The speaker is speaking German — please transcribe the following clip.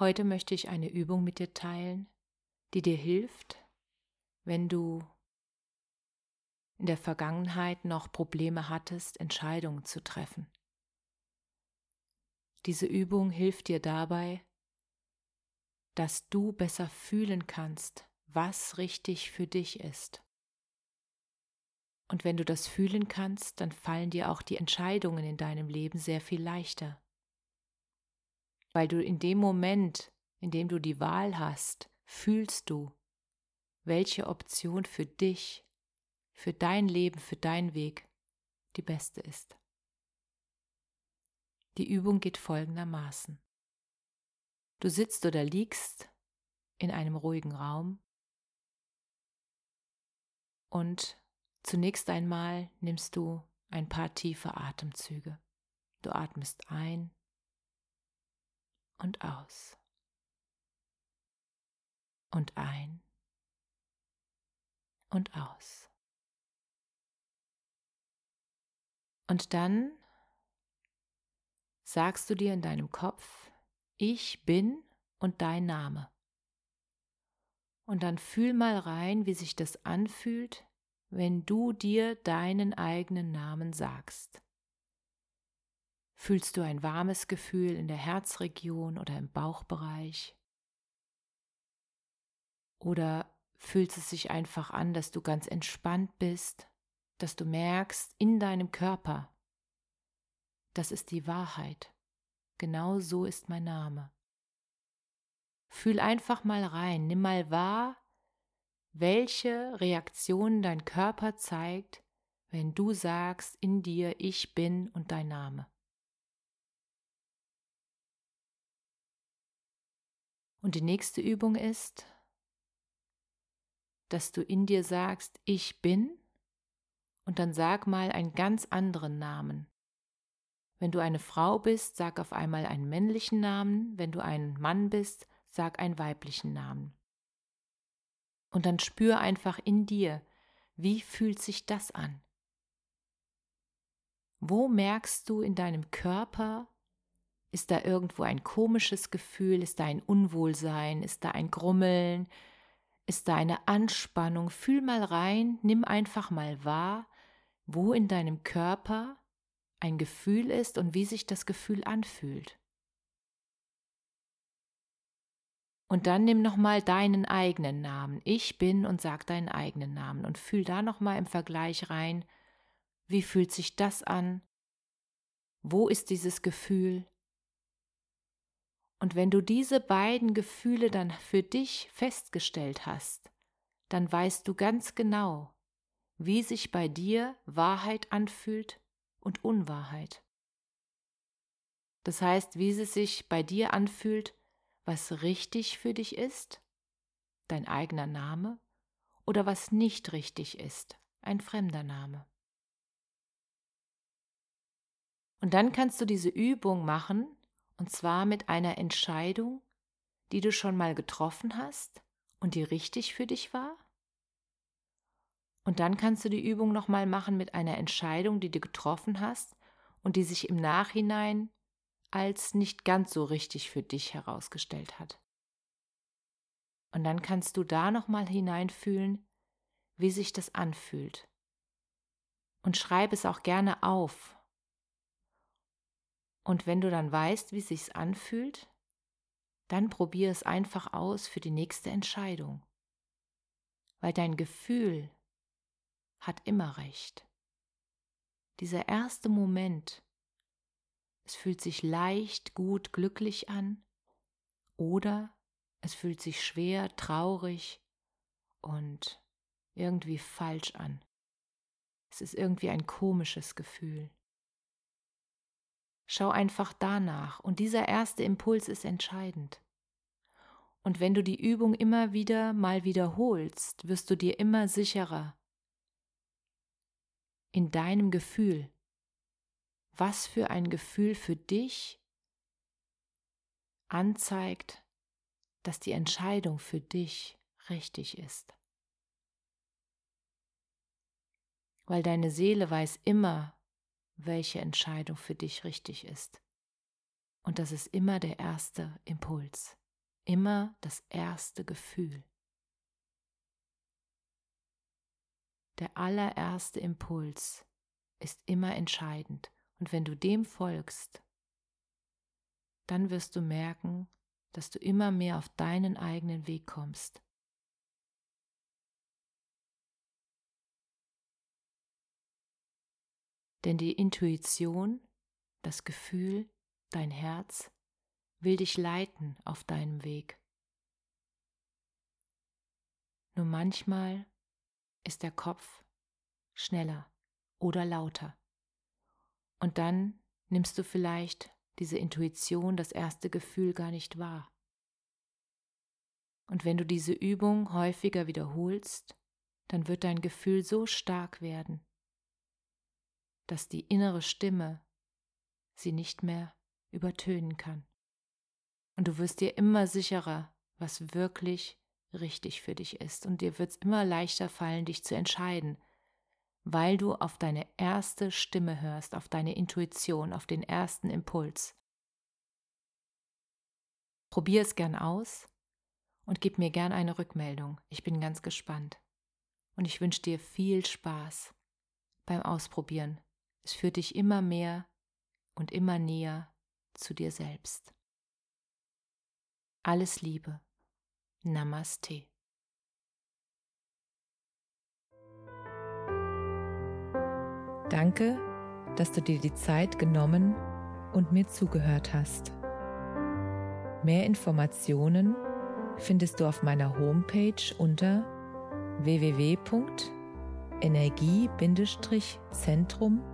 Heute möchte ich eine Übung mit dir teilen, die dir hilft, wenn du in der Vergangenheit noch Probleme hattest, Entscheidungen zu treffen. Diese Übung hilft dir dabei, dass du besser fühlen kannst, was richtig für dich ist. Und wenn du das fühlen kannst, dann fallen dir auch die Entscheidungen in deinem Leben sehr viel leichter weil du in dem Moment, in dem du die Wahl hast, fühlst du, welche Option für dich, für dein Leben, für deinen Weg die beste ist. Die Übung geht folgendermaßen. Du sitzt oder liegst in einem ruhigen Raum und zunächst einmal nimmst du ein paar tiefe Atemzüge. Du atmest ein und aus. Und ein und aus. Und dann sagst du dir in deinem Kopf, ich bin und dein Name. Und dann fühl mal rein, wie sich das anfühlt, wenn du dir deinen eigenen Namen sagst. Fühlst du ein warmes Gefühl in der Herzregion oder im Bauchbereich? Oder fühlt es sich einfach an, dass du ganz entspannt bist, dass du merkst in deinem Körper, das ist die Wahrheit. Genau so ist mein Name. Fühl einfach mal rein, nimm mal wahr, welche Reaktionen dein Körper zeigt, wenn du sagst in dir, ich bin und dein Name. Und die nächste Übung ist, dass du in dir sagst, ich bin, und dann sag mal einen ganz anderen Namen. Wenn du eine Frau bist, sag auf einmal einen männlichen Namen, wenn du ein Mann bist, sag einen weiblichen Namen. Und dann spür einfach in dir, wie fühlt sich das an? Wo merkst du in deinem Körper, ist da irgendwo ein komisches Gefühl? Ist da ein Unwohlsein? Ist da ein Grummeln? Ist da eine Anspannung? Fühl mal rein, nimm einfach mal wahr, wo in deinem Körper ein Gefühl ist und wie sich das Gefühl anfühlt. Und dann nimm nochmal deinen eigenen Namen. Ich bin und sag deinen eigenen Namen und fühl da nochmal im Vergleich rein, wie fühlt sich das an? Wo ist dieses Gefühl? Und wenn du diese beiden Gefühle dann für dich festgestellt hast, dann weißt du ganz genau, wie sich bei dir Wahrheit anfühlt und Unwahrheit. Das heißt, wie es sich bei dir anfühlt, was richtig für dich ist, dein eigener Name, oder was nicht richtig ist, ein fremder Name. Und dann kannst du diese Übung machen, und zwar mit einer Entscheidung, die du schon mal getroffen hast und die richtig für dich war. Und dann kannst du die Übung nochmal machen mit einer Entscheidung, die du getroffen hast und die sich im Nachhinein als nicht ganz so richtig für dich herausgestellt hat. Und dann kannst du da nochmal hineinfühlen, wie sich das anfühlt. Und schreib es auch gerne auf und wenn du dann weißt, wie es sich anfühlt, dann probier es einfach aus für die nächste Entscheidung. Weil dein Gefühl hat immer recht. Dieser erste Moment, es fühlt sich leicht, gut, glücklich an oder Es fühlt sich schwer, traurig und irgendwie falsch an. Es ist irgendwie ein komisches Gefühl. Schau einfach danach und dieser erste Impuls ist entscheidend. Und wenn du die Übung immer wieder mal wiederholst, wirst du dir immer sicherer in deinem Gefühl. Was für ein Gefühl für dich anzeigt, dass die Entscheidung für dich richtig ist. Weil deine Seele weiß immer, welche Entscheidung für dich richtig ist. Und das ist immer der erste Impuls, immer das erste Gefühl. Der allererste Impuls ist immer entscheidend und wenn du dem folgst, dann wirst du merken, dass du immer mehr auf deinen eigenen Weg kommst. Denn die Intuition, das Gefühl, dein Herz will dich leiten auf deinem Weg. Nur manchmal ist der Kopf schneller oder lauter. Und dann nimmst du vielleicht diese Intuition, das erste Gefühl gar nicht wahr. Und wenn du diese Übung häufiger wiederholst, dann wird dein Gefühl so stark werden, dass die innere Stimme sie nicht mehr übertönen kann. Und du wirst dir immer sicherer, was wirklich richtig für dich ist. Und dir wird es immer leichter fallen, dich zu entscheiden, weil du auf deine erste Stimme hörst, auf deine Intuition, auf den ersten Impuls. Probier es gern aus und gib mir gern eine Rückmeldung. Ich bin ganz gespannt. Und ich wünsche dir viel Spaß beim Ausprobieren es führt dich immer mehr und immer näher zu dir selbst. Alles Liebe. Namaste. Danke, dass du dir die Zeit genommen und mir zugehört hast. Mehr Informationen findest du auf meiner Homepage unter www.energie-zentrum.com